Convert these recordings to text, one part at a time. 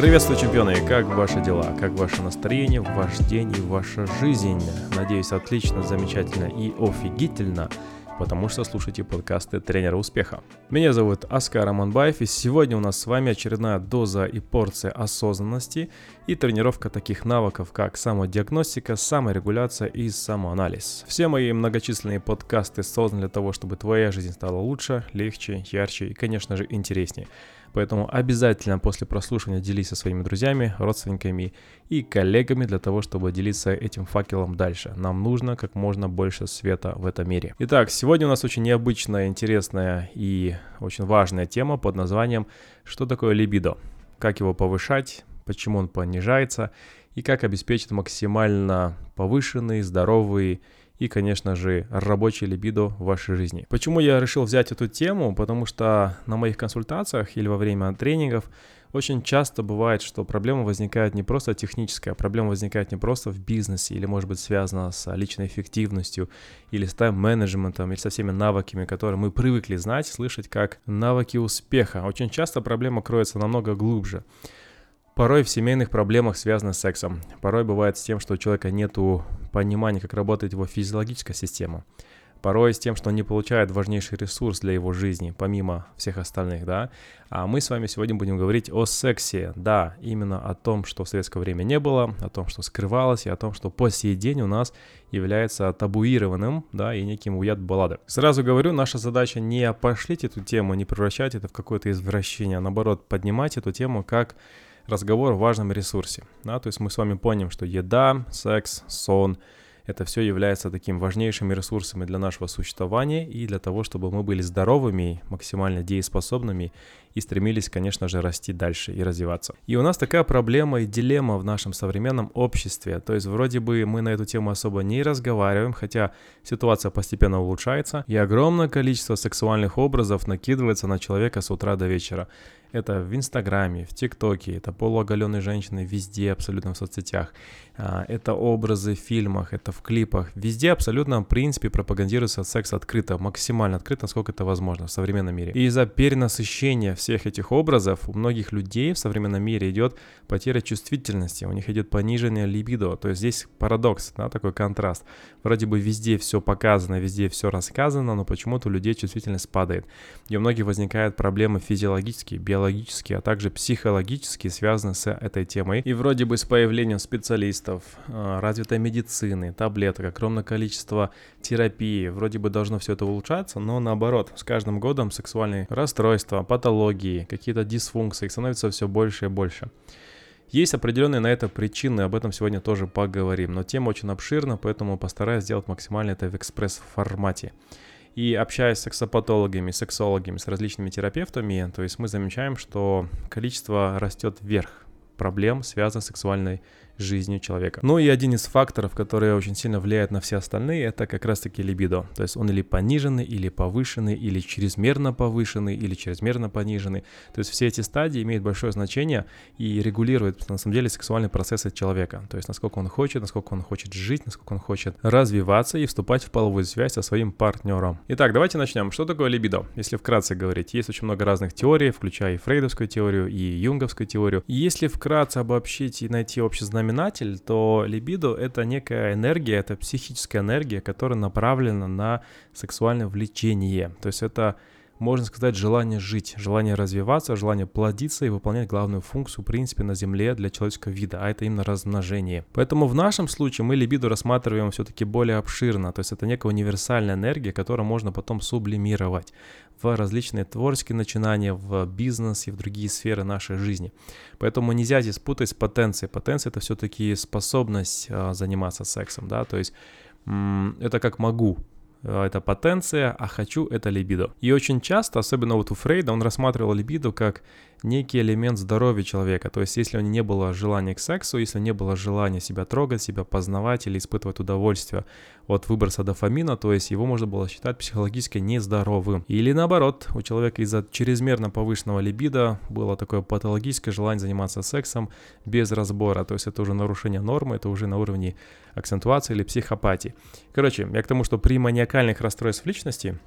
Приветствую, чемпионы! Как ваши дела? Как ваше настроение, ваш день и ваша жизнь? Надеюсь, отлично, замечательно и офигительно потому что слушаете подкасты тренера успеха. Меня зовут Аскар Аманбаев, и сегодня у нас с вами очередная доза и порция осознанности и тренировка таких навыков, как самодиагностика, саморегуляция и самоанализ. Все мои многочисленные подкасты созданы для того, чтобы твоя жизнь стала лучше, легче, ярче и, конечно же, интереснее. Поэтому обязательно после прослушивания делись со своими друзьями, родственниками и коллегами для того, чтобы делиться этим факелом дальше. Нам нужно как можно больше света в этом мире. Итак, сегодня у нас очень необычная, интересная и очень важная тема под названием «Что такое либидо?», как его повышать, почему он понижается и как обеспечить максимально повышенный, здоровый и, конечно же, рабочий либидо в вашей жизни. Почему я решил взять эту тему? Потому что на моих консультациях или во время тренингов очень часто бывает, что проблема возникает не просто техническая, проблема возникает не просто в бизнесе или, может быть, связана с личной эффективностью или с тайм-менеджментом или со всеми навыками, которые мы привыкли знать, слышать как навыки успеха. Очень часто проблема кроется намного глубже. Порой в семейных проблемах связано с сексом. Порой бывает с тем, что у человека нет понимания, как работает его физиологическая система. Порой с тем, что он не получает важнейший ресурс для его жизни, помимо всех остальных, да. А мы с вами сегодня будем говорить о сексе. Да, именно о том, что в советское время не было, о том, что скрывалось, и о том, что по сей день у нас является табуированным, да, и неким уят баллады. Сразу говорю, наша задача не пошлить эту тему, не превращать это в какое-то извращение, а наоборот, поднимать эту тему как разговор о важном ресурсе. Да? То есть мы с вами поняли, что еда, секс, сон – это все является таким важнейшими ресурсами для нашего существования и для того, чтобы мы были здоровыми, максимально дееспособными и стремились, конечно же, расти дальше и развиваться. И у нас такая проблема и дилемма в нашем современном обществе. То есть вроде бы мы на эту тему особо не разговариваем, хотя ситуация постепенно улучшается, и огромное количество сексуальных образов накидывается на человека с утра до вечера. Это в Инстаграме, в ТикТоке, это полуоголенные женщины везде, абсолютно в соцсетях. А, это образы в фильмах, это в клипах. Везде абсолютно, в принципе, пропагандируется секс открыто, максимально открыто, насколько это возможно в современном мире. И из-за перенасыщения всех этих образов у многих людей в современном мире идет потеря чувствительности, у них идет понижение либидо. То есть здесь парадокс, да, такой контраст. Вроде бы везде все показано, везде все рассказано, но почему-то у людей чувствительность падает. И у многих возникают проблемы физиологические, биологические, а также психологические связаны с этой темой. И вроде бы с появлением специалистов, а, развитой медицины, таблеток, огромное количество терапии, вроде бы должно все это улучшаться, но наоборот, с каждым годом сексуальные расстройства, патологии, какие-то дисфункции становятся все больше и больше. Есть определенные на это причины, об этом сегодня тоже поговорим, но тема очень обширна, поэтому постараюсь сделать максимально это в экспресс-формате. И общаясь с сексопатологами, сексологами, с различными терапевтами, то есть мы замечаем, что количество растет вверх проблем, связанных с сексуальной жизнью человека. Ну и один из факторов, который очень сильно влияет на все остальные, это как раз-таки либидо. То есть он или пониженный, или повышенный, или чрезмерно повышенный, или чрезмерно пониженный. То есть все эти стадии имеют большое значение и регулируют на самом деле сексуальные процессы человека. То есть насколько он хочет, насколько он хочет жить, насколько он хочет развиваться и вступать в половую связь со своим партнером. Итак, давайте начнем. Что такое либидо? Если вкратце говорить, есть очень много разных теорий, включая и фрейдовскую теорию, и юнговскую теорию. И если вкратце обобщить и найти общий знаменатель, знаменатель, то либидо — это некая энергия, это психическая энергия, которая направлена на сексуальное влечение. То есть это можно сказать, желание жить, желание развиваться, желание плодиться и выполнять главную функцию, в принципе, на Земле для человеческого вида, а это именно размножение. Поэтому в нашем случае мы либидо рассматриваем все-таки более обширно, то есть это некая универсальная энергия, которую можно потом сублимировать в различные творческие начинания, в бизнес и в другие сферы нашей жизни. Поэтому нельзя здесь путать с потенцией. Потенция — это все-таки способность а, заниматься сексом, да, то есть это как могу, это потенция, а хочу это либидо. И очень часто, особенно вот у Фрейда, он рассматривал либидо как некий элемент здоровья человека. То есть, если у него не было желания к сексу, если не было желания себя трогать, себя познавать или испытывать удовольствие от выброса дофамина, то есть его можно было считать психологически нездоровым. Или наоборот, у человека из-за чрезмерно повышенного либидо было такое патологическое желание заниматься сексом без разбора. То есть это уже нарушение нормы, это уже на уровне акцентуации или психопатии. Короче, я к тому, что при маниакальных расстройствах личности,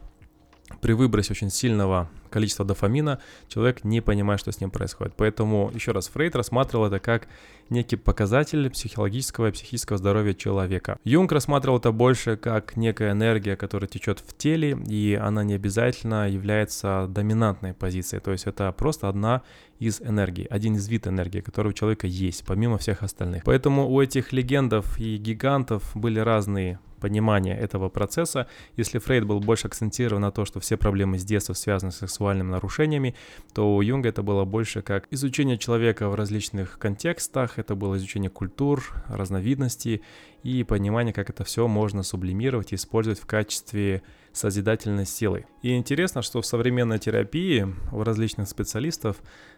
при выбросе очень сильного количество дофамина, человек не понимает, что с ним происходит. Поэтому, еще раз, Фрейд рассматривал это как некий показатель психологического и психического здоровья человека. Юнг рассматривал это больше как некая энергия, которая течет в теле, и она не обязательно является доминантной позицией. То есть это просто одна из энергий, один из вид энергии, который у человека есть, помимо всех остальных. Поэтому у этих легендов и гигантов были разные понимания этого процесса. Если Фрейд был больше акцентирован на то, что все проблемы с детства связаны с сексуальными нарушениями, то у Юнга это было больше как изучение человека в различных контекстах, это было изучение культур, разновидностей и понимание, как это все можно сублимировать и использовать в качестве созидательной силы. И интересно, что в современной терапии у различных специалистов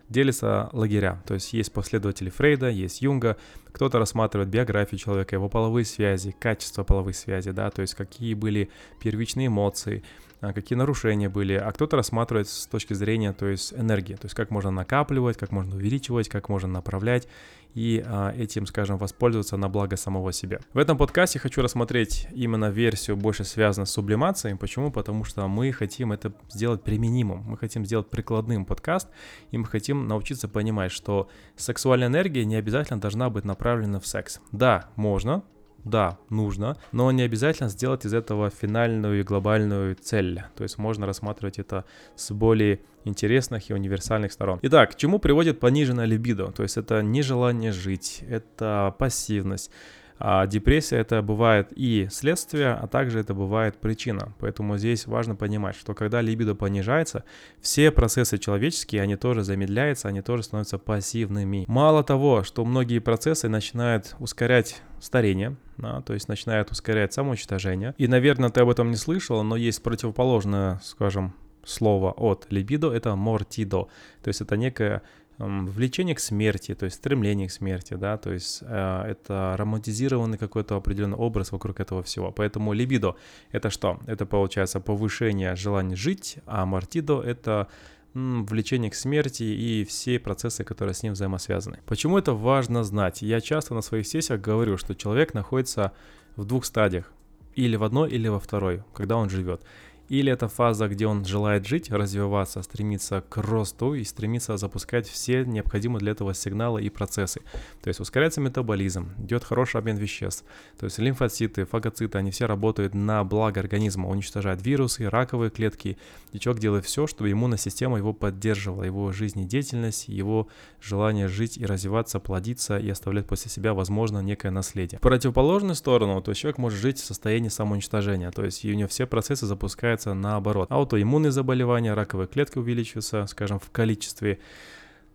делятся лагеря. То есть есть последователи Фрейда, есть Юнга, кто-то рассматривает биографию человека, его половые связи, качество половых связей, да, то есть какие были первичные эмоции, какие нарушения были, а кто-то рассматривает с точки зрения, то есть энергии, то есть как можно накапливать, как можно увеличивать, как можно направлять и а, этим, скажем, воспользоваться на благо самого себя. В этом подкасте хочу рассмотреть именно версию больше связанную с сублимацией. Почему? Потому что мы хотим это сделать применимым, мы хотим сделать прикладным подкаст, и мы хотим научиться понимать, что сексуальная энергия не обязательно должна быть направлена в секс. Да, можно, да, нужно, но не обязательно сделать из этого финальную и глобальную цель. То есть можно рассматривать это с более интересных и универсальных сторон. Итак, к чему приводит пониженная либидо? То есть это нежелание жить, это пассивность, а депрессия это бывает и следствие, а также это бывает причина. Поэтому здесь важно понимать, что когда либидо понижается, все процессы человеческие, они тоже замедляются, они тоже становятся пассивными. Мало того, что многие процессы начинают ускорять старение, да, то есть начинают ускорять самоуничтожение. И, наверное, ты об этом не слышал, но есть противоположное, скажем, слово от либидо, это мортидо. То есть это некое влечение к смерти, то есть стремление к смерти, да, то есть э, это романтизированный какой-то определенный образ вокруг этого всего. Поэтому либидо — это что? Это получается повышение желания жить, а мартидо — это влечение к смерти и все процессы, которые с ним взаимосвязаны. Почему это важно знать? Я часто на своих сессиях говорю, что человек находится в двух стадиях, или в одной, или во второй, когда он живет. Или это фаза, где он желает жить, развиваться, стремиться к росту и стремится запускать все необходимые для этого сигналы и процессы. То есть ускоряется метаболизм, идет хороший обмен веществ. То есть лимфоциты, фагоциты, они все работают на благо организма, уничтожают вирусы, раковые клетки. И человек делает все, чтобы иммунная система его поддерживала, его жизнедеятельность, его желание жить и развиваться, плодиться и оставлять после себя, возможно, некое наследие. В противоположную сторону, то есть человек может жить в состоянии самоуничтожения, то есть у него все процессы запускают получается наоборот. Аутоиммунные заболевания, раковые клетки увеличиваются, скажем, в количестве.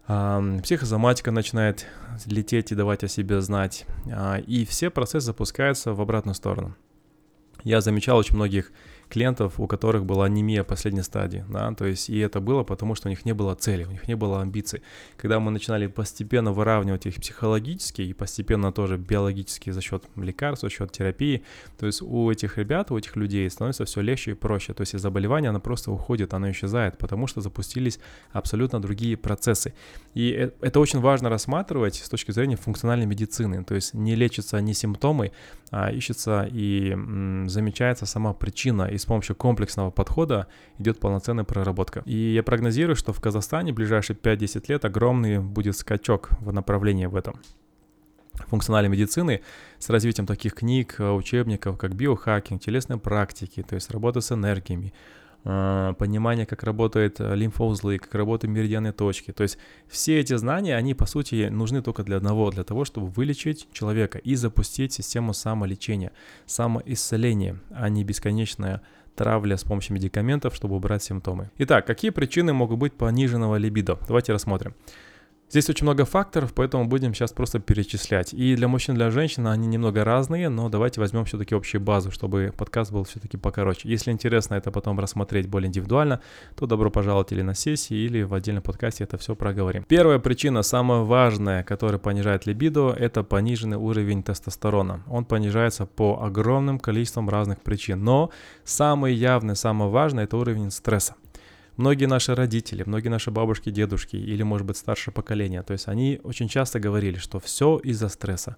Психосоматика начинает лететь и давать о себе знать. А, и все процессы запускаются в обратную сторону. Я замечал очень многих клиентов, у которых была анемия последней стадии, да, то есть и это было потому, что у них не было цели, у них не было амбиций. Когда мы начинали постепенно выравнивать их психологически и постепенно тоже биологически за счет лекарств, за счет терапии, то есть у этих ребят, у этих людей становится все легче и проще, то есть и заболевание, оно просто уходит, оно исчезает, потому что запустились абсолютно другие процессы. И э, это очень важно рассматривать с точки зрения функциональной медицины, то есть не лечатся не симптомы, а ищется и замечается сама причина и с помощью комплексного подхода идет полноценная проработка. И я прогнозирую, что в Казахстане в ближайшие 5-10 лет огромный будет скачок в направлении в этом функциональной медицины с развитием таких книг, учебников, как биохакинг, телесные практики, то есть работа с энергиями, понимание, как работают э, лимфоузлы, как работают меридианные точки. То есть все эти знания, они по сути нужны только для одного, для того, чтобы вылечить человека и запустить систему самолечения, самоисцеления, а не бесконечная травля с помощью медикаментов, чтобы убрать симптомы. Итак, какие причины могут быть пониженного либидо? Давайте рассмотрим. Здесь очень много факторов, поэтому будем сейчас просто перечислять. И для мужчин, для женщин они немного разные, но давайте возьмем все-таки общую базу, чтобы подкаст был все-таки покороче. Если интересно это потом рассмотреть более индивидуально, то добро пожаловать или на сессии, или в отдельном подкасте это все проговорим. Первая причина, самая важная, которая понижает либидо, это пониженный уровень тестостерона. Он понижается по огромным количествам разных причин, но самый явный, самый важный это уровень стресса многие наши родители, многие наши бабушки, дедушки или, может быть, старшее поколение, то есть они очень часто говорили, что все из-за стресса.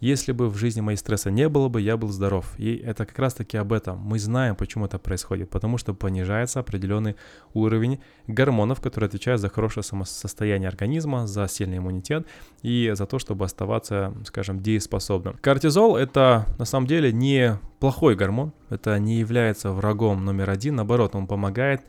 Если бы в жизни моей стресса не было бы, я был здоров. И это как раз-таки об этом. Мы знаем, почему это происходит. Потому что понижается определенный уровень гормонов, которые отвечают за хорошее самосостояние организма, за сильный иммунитет и за то, чтобы оставаться, скажем, дееспособным. Кортизол — это на самом деле не плохой гормон, это не является врагом номер один, наоборот, он помогает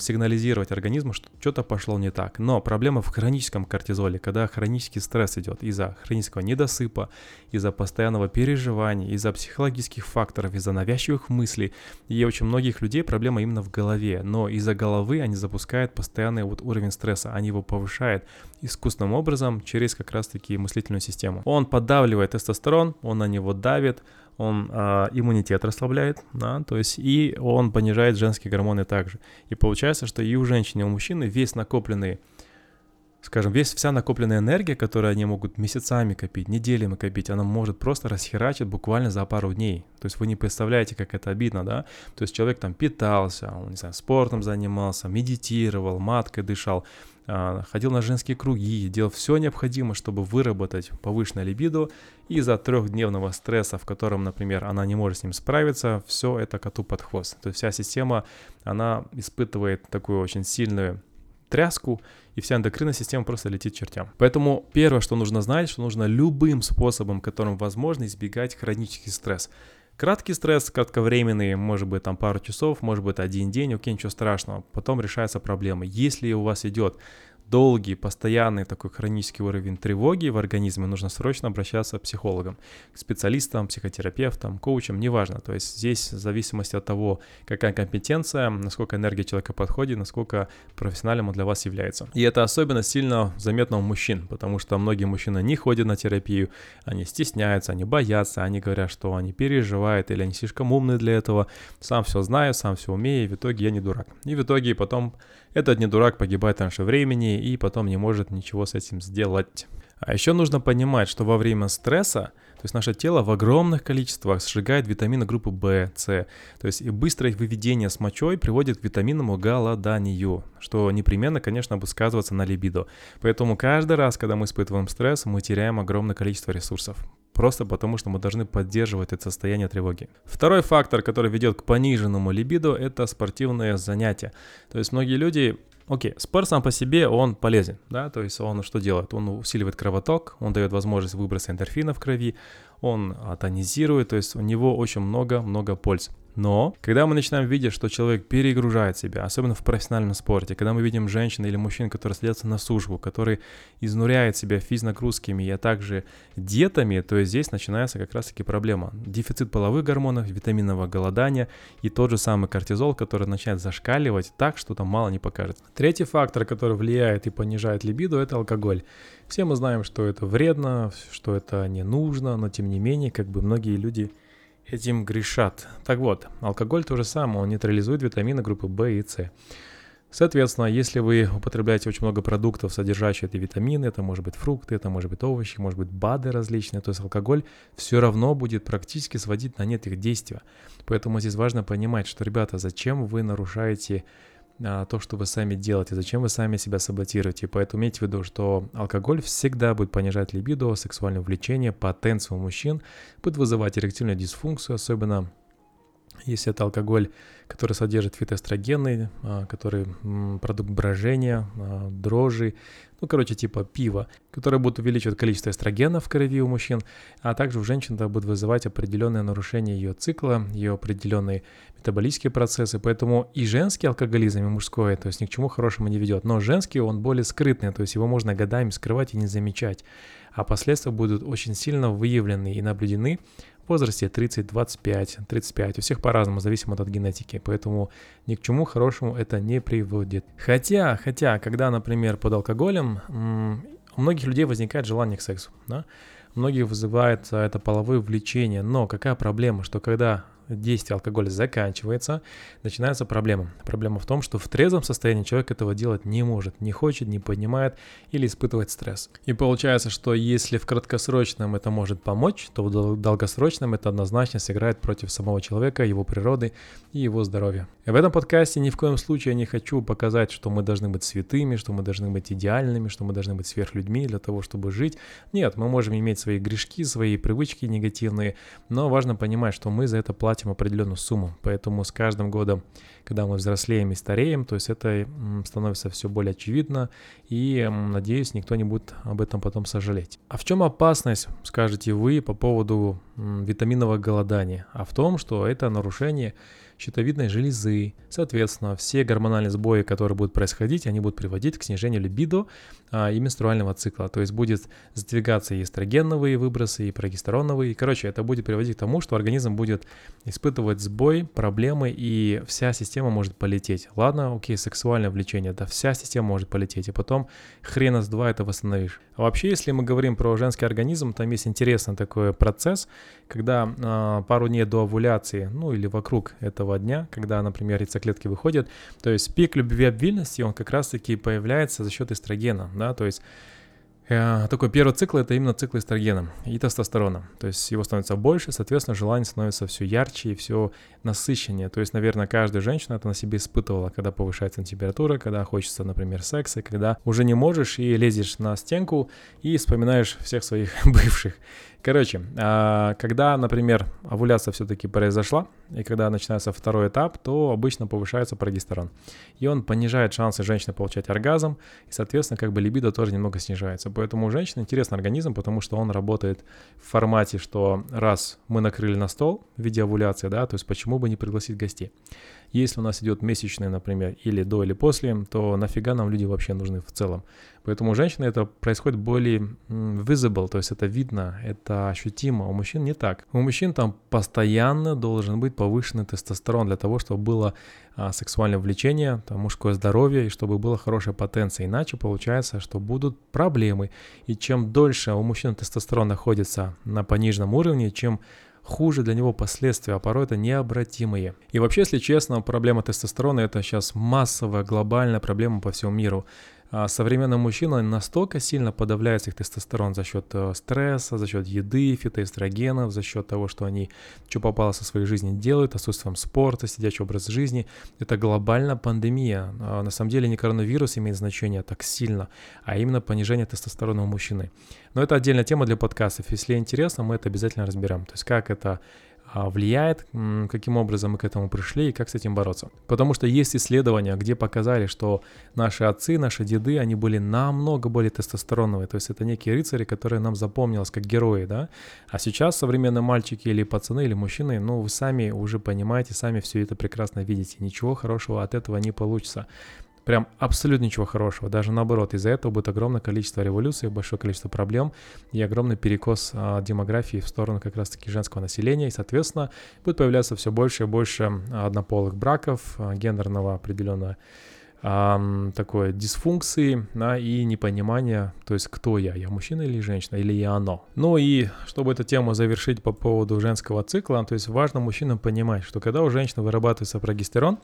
сигнализировать организму, что что-то пошло не так. Но проблема в хроническом кортизоле, когда хронический стресс идет из-за хронического недосыпа, из-за постоянного переживания, из-за психологических факторов, из-за навязчивых мыслей. И очень многих людей проблема именно в голове. Но из-за головы они запускают постоянный вот уровень стресса, они его повышают искусственным образом через как раз-таки мыслительную систему. Он поддавливает тестостерон, он на него давит, он э, иммунитет расслабляет, да, то есть и он понижает женские гормоны также. И получается, что и у женщины, и у мужчины весь накопленный, скажем, весь вся накопленная энергия, которую они могут месяцами копить, неделями копить, она может просто расхерачить буквально за пару дней. То есть вы не представляете, как это обидно, да? То есть человек там питался, он, не знаю, спортом занимался, медитировал, маткой дышал, ходил на женские круги, делал все необходимое, чтобы выработать повышенное либидо, и из-за трехдневного стресса, в котором, например, она не может с ним справиться, все это коту под хвост. То есть вся система, она испытывает такую очень сильную тряску, и вся эндокринная система просто летит чертям. Поэтому первое, что нужно знать, что нужно любым способом, которым возможно, избегать хронический стресс. Краткий стресс, кратковременный, может быть там пару часов, может быть один день, окей, ничего страшного. Потом решается проблема. Если у вас идет долгий, постоянный такой хронический уровень тревоги в организме, нужно срочно обращаться к психологам, к специалистам, психотерапевтам, коучам, неважно. То есть здесь в зависимости от того, какая компетенция, насколько энергия человека подходит, насколько профессиональным он для вас является. И это особенно сильно заметно у мужчин, потому что многие мужчины не ходят на терапию, они стесняются, они боятся, они говорят, что они переживают или они слишком умные для этого, сам все знаю, сам все умею, и в итоге я не дурак. И в итоге потом этот не дурак погибает раньше времени и потом не может ничего с этим сделать. А еще нужно понимать, что во время стресса, то есть наше тело в огромных количествах сжигает витамины группы В, С. То есть и быстрое выведение с мочой приводит к витаминному голоданию, что непременно, конечно, будет сказываться на либидо. Поэтому каждый раз, когда мы испытываем стресс, мы теряем огромное количество ресурсов просто потому что мы должны поддерживать это состояние тревоги. Второй фактор, который ведет к пониженному либидо, это спортивные занятия. То есть многие люди Окей, спорт сам по себе, он полезен, да, то есть он что делает? Он усиливает кровоток, он дает возможность выброса эндорфина в крови, он тонизирует, то есть у него очень много-много польз. Но когда мы начинаем видеть, что человек перегружает себя, особенно в профессиональном спорте, когда мы видим женщин или мужчин, которые садятся на службу, которые изнуряют себя физнагрузками, а также диетами, то здесь начинается как раз-таки проблема. Дефицит половых гормонов, витаминного голодания и тот же самый кортизол, который начинает зашкаливать так, что там мало не покажет. Третий фактор, который влияет и понижает либидо, это алкоголь. Все мы знаем, что это вредно, что это не нужно, но тем не менее, как бы многие люди этим грешат. Так вот, алкоголь то же самое, он нейтрализует витамины группы В и С. Соответственно, если вы употребляете очень много продуктов, содержащих эти витамины, это может быть фрукты, это может быть овощи, может быть БАДы различные, то есть алкоголь все равно будет практически сводить на нет их действия. Поэтому здесь важно понимать, что, ребята, зачем вы нарушаете а, то, что вы сами делаете, зачем вы сами себя саботируете. Поэтому имейте в виду, что алкоголь всегда будет понижать либидо, сексуальное влечение, потенцию мужчин, будет вызывать эректильную дисфункцию, особенно если это алкоголь, который содержит фитоэстрогены, а, который продукт брожения, а, дрожжи, ну, короче, типа пива, которое будет увеличивать количество эстрогена в крови у мужчин, а также у женщин это будет вызывать определенное нарушение ее цикла, ее определенные метаболические процессы, поэтому и женский алкоголизм, и мужской, то есть ни к чему хорошему не ведет. Но женский, он более скрытный, то есть его можно годами скрывать и не замечать, а последствия будут очень сильно выявлены и наблюдены возрасте 30, 25, 35. У всех по-разному, зависимо от генетики. Поэтому ни к чему хорошему это не приводит. Хотя, хотя, когда, например, под алкоголем, у многих людей возникает желание к сексу. Да? Многих вызывает это половое влечение. Но какая проблема, что когда действие алкоголя заканчивается, начинается проблема. Проблема в том, что в трезвом состоянии человек этого делать не может, не хочет, не понимает или испытывает стресс. И получается, что если в краткосрочном это может помочь, то в долгосрочном это однозначно сыграет против самого человека, его природы и его здоровья. И в этом подкасте ни в коем случае я не хочу показать, что мы должны быть святыми, что мы должны быть идеальными, что мы должны быть сверхлюдьми для того, чтобы жить. Нет, мы можем иметь свои грешки, свои привычки негативные, но важно понимать, что мы за это платим определенную сумму. Поэтому с каждым годом, когда мы взрослеем и стареем, то есть это становится все более очевидно, и, надеюсь, никто не будет об этом потом сожалеть. А в чем опасность, скажете вы, по поводу витаминного голодания? А в том, что это нарушение щитовидной железы. Соответственно, все гормональные сбои, которые будут происходить, они будут приводить к снижению либидо а, и менструального цикла. То есть будет сдвигаться и эстрогеновые выбросы, и прогестероновые. Короче, это будет приводить к тому, что организм будет испытывать сбой, проблемы, и вся система может полететь. Ладно, окей, сексуальное влечение, да, вся система может полететь, и потом хрена с два это восстановишь. А вообще, если мы говорим про женский организм, там есть интересный такой процесс, когда э, пару дней до овуляции, ну или вокруг этого дня, когда, например, яйцеклетки выходят, то есть пик любви обвильности, он как раз-таки появляется за счет эстрогена, да, то есть такой первый цикл это именно цикл эстрогена и тестостерона. То есть его становится больше, соответственно, желание становится все ярче и все насыщеннее. То есть, наверное, каждая женщина это на себе испытывала, когда повышается температура, когда хочется, например, секса, когда уже не можешь и лезешь на стенку и вспоминаешь всех своих бывших. Короче, а, когда, например, овуляция все-таки произошла, и когда начинается второй этап, то обычно повышается прогестерон. И он понижает шансы женщины получать оргазм, и, соответственно, как бы либидо тоже немного снижается. Поэтому у женщины интересный организм, потому что он работает в формате, что раз мы накрыли на стол в виде овуляции, да, то есть почему бы не пригласить гостей. Если у нас идет месячный, например, или до, или после, то нафига нам люди вообще нужны в целом. Поэтому у женщины это происходит более visible, то есть это видно, это ощутимо. У мужчин не так. У мужчин там постоянно должен быть повышенный тестостерон для того, чтобы было а, сексуальное влечение, там, мужское здоровье и чтобы была хорошая потенция. Иначе получается, что будут проблемы. И чем дольше у мужчин тестостерон находится на пониженном уровне, чем хуже для него последствия, а порой это необратимые. И вообще, если честно, проблема тестостерона это сейчас массовая глобальная проблема по всему миру. А современный мужчина настолько сильно подавляет их тестостерон за счет э, стресса, за счет еды, фитоэстрогенов, за счет того, что они что попало со своей жизни делают, отсутствием спорта, сидячий образ жизни. Это глобальная пандемия. А на самом деле не коронавирус имеет значение так сильно, а именно понижение тестостерона у мужчины. Но это отдельная тема для подкастов. Если интересно, мы это обязательно разберем. То есть как это влияет, каким образом мы к этому пришли и как с этим бороться. Потому что есть исследования, где показали, что наши отцы, наши деды, они были намного более тестостероновые, то есть это некие рыцари, которые нам запомнилось как герои, да, а сейчас современные мальчики или пацаны или мужчины, ну вы сами уже понимаете, сами все это прекрасно видите, ничего хорошего от этого не получится прям абсолютно ничего хорошего. Даже наоборот, из-за этого будет огромное количество революций, большое количество проблем и огромный перекос а, демографии в сторону как раз-таки женского населения. И, соответственно, будет появляться все больше и больше однополых браков, а, гендерного определенного а, такой дисфункции да, и непонимания, то есть кто я, я мужчина или женщина, или я оно. Ну и чтобы эту тему завершить по поводу женского цикла, то есть важно мужчинам понимать, что когда у женщины вырабатывается прогестерон,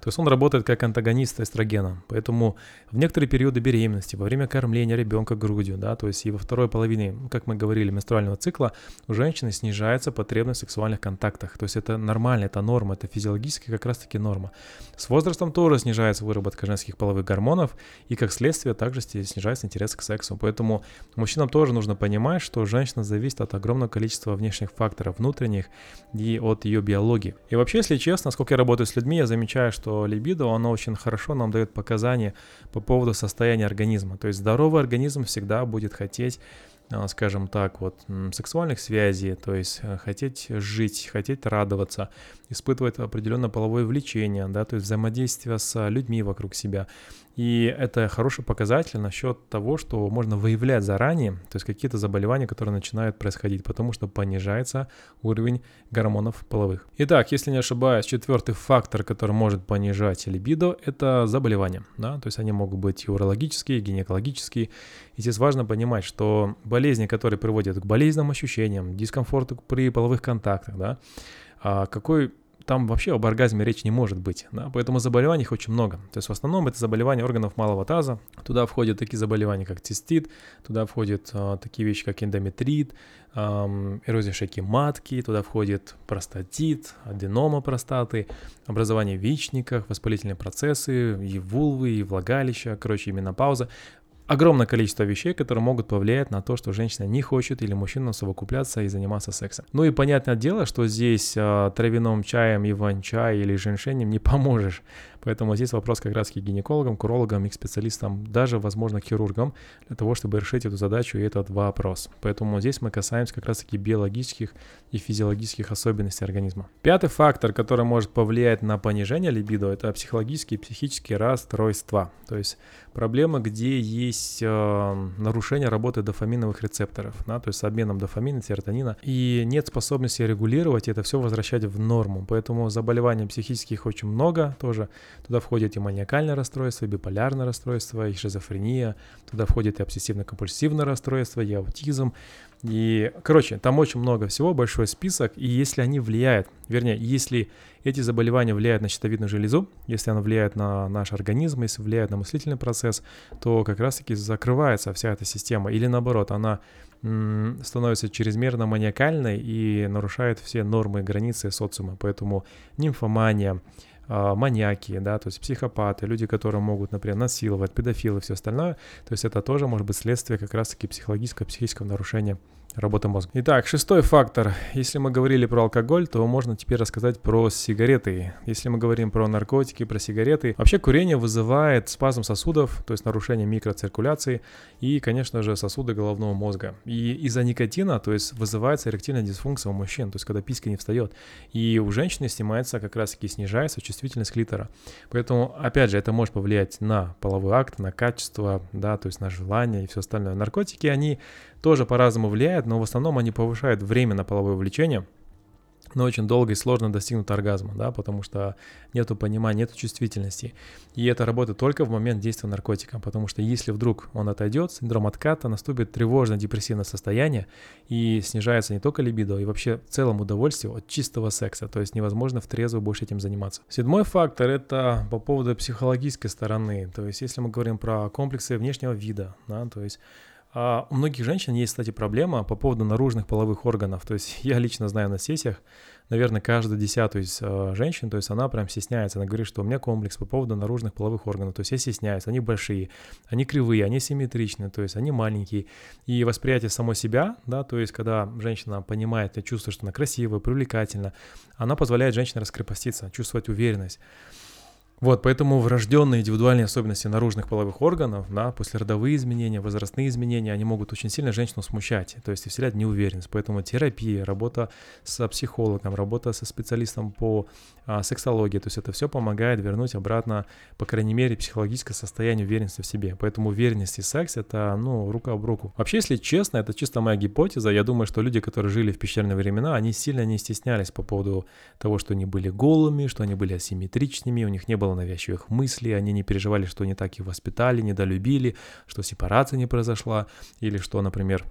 то есть он работает как антагонист эстрогена. Поэтому в некоторые периоды беременности, во время кормления ребенка грудью, да, то есть и во второй половине, как мы говорили, менструального цикла, у женщины снижается потребность в сексуальных контактах. То есть это нормально, это норма, это физиологически как раз-таки норма. С возрастом тоже снижается выработка женских половых гормонов, и как следствие также снижается интерес к сексу. Поэтому мужчинам тоже нужно понимать, что женщина зависит от огромного количества внешних факторов, внутренних и от ее биологии. И вообще, если честно, сколько я работаю с людьми, я замечаю, что либидо, оно очень хорошо нам дает показания по поводу состояния организма. То есть здоровый организм всегда будет хотеть скажем так, вот сексуальных связей, то есть э, хотеть жить, хотеть радоваться, испытывать определенное половое влечение, да, то есть взаимодействие с людьми вокруг себя. И это хороший показатель насчет того, что можно выявлять заранее, то есть какие-то заболевания, которые начинают происходить, потому что понижается уровень гормонов половых. Итак, если не ошибаюсь, четвертый фактор, который может понижать либидо, это заболевания. Да? То есть они могут быть и урологические, и гинекологические. И здесь важно понимать, что болезни, которые приводят к болезненным ощущениям, дискомфорту при половых контактах, да, а какой там вообще об оргазме речь не может быть, да, поэтому заболеваний их очень много. То есть в основном это заболевания органов малого таза, туда входят такие заболевания, как цистит, туда входят а, такие вещи, как эндометрит, эм, эрозия шейки матки, туда входит простатит, аденома простаты, образование в яичниках, воспалительные процессы, и вулвы, и влагалища, короче, и менопауза огромное количество вещей, которые могут повлиять на то, что женщина не хочет или мужчина совокупляться и заниматься сексом. Ну и понятное дело, что здесь э, травяным чаем, иван-чай или женьшенем не поможешь. Поэтому здесь вопрос как раз к гинекологам, к урологам к специалистам, даже, возможно, к хирургам, для того, чтобы решить эту задачу и этот вопрос. Поэтому здесь мы касаемся как раз-таки биологических и физиологических особенностей организма. Пятый фактор, который может повлиять на понижение либидо, это психологические и психические расстройства. То есть проблемы, где есть э, нарушение работы дофаминовых рецепторов, да, то есть с обменом дофамина, серотонина, и нет способности регулировать это все возвращать в норму. Поэтому заболеваний психических очень много тоже. Туда входит и маниакальное расстройство, и биполярное расстройство, и шизофрения, туда входит и обсессивно-компульсивное расстройство, и аутизм. И, короче, там очень много всего, большой список, и если они влияют, вернее, если эти заболевания влияют на щитовидную железу, если она влияет на наш организм, если влияет на мыслительный процесс, то как раз-таки закрывается вся эта система, или наоборот, она становится чрезмерно маниакальной и нарушает все нормы и границы социума. Поэтому нимфомания, маньяки, да, то есть психопаты, люди, которые могут, например, насиловать, педофилы все остальное. То есть это тоже может быть следствие как раз-таки психологического, психического нарушения работы мозга. Итак, шестой фактор. Если мы говорили про алкоголь, то можно теперь рассказать про сигареты. Если мы говорим про наркотики, про сигареты, вообще курение вызывает спазм сосудов, то есть нарушение микроциркуляции и, конечно же, сосуды головного мозга. И из-за никотина, то есть вызывается эректильная дисфункция у мужчин, то есть когда писька не встает. И у женщины снимается как раз-таки снижается чувствительность клитора. Поэтому, опять же, это может повлиять на половой акт, на качество, да, то есть на желание и все остальное. Наркотики, они тоже по-разному влияют, но в основном они повышают время на половое влечение, но очень долго и сложно достигнут оргазма, да, потому что нету понимания, нету чувствительности. И это работает только в момент действия наркотика, потому что если вдруг он отойдет, синдром отката, наступит тревожное депрессивное состояние и снижается не только либидо, и вообще в целом удовольствие от чистого секса, то есть невозможно в трезвую больше этим заниматься. Седьмой фактор — это по поводу психологической стороны, то есть если мы говорим про комплексы внешнего вида, да, то есть а у многих женщин есть, кстати, проблема по поводу наружных половых органов. То есть я лично знаю на сессиях, наверное, каждую десятую из э, женщин, то есть она прям стесняется, она говорит, что у меня комплекс по поводу наружных половых органов, то есть я стесняюсь, они большие, они кривые, они симметричны, то есть они маленькие. И восприятие самой себя, да, то есть когда женщина понимает и чувствует, что она красивая, привлекательна, она позволяет женщине раскрепоститься, чувствовать уверенность. Вот, поэтому врожденные индивидуальные особенности наружных половых органов, да, послеродовые изменения, возрастные изменения, они могут очень сильно женщину смущать, то есть вселять неуверенность. Поэтому терапия, работа с психологом, работа со специалистом по а, сексологии, то есть это все помогает вернуть обратно, по крайней мере, психологическое состояние уверенности в себе. Поэтому уверенность и секс — это, ну, рука об руку. Вообще, если честно, это чисто моя гипотеза. Я думаю, что люди, которые жили в пещерные времена, они сильно не стеснялись по поводу того, что они были голыми, что они были асимметричными, у них не было было навязчивых мыслей, они не переживали, что не так их воспитали, недолюбили, что сепарация не произошла, или что, например,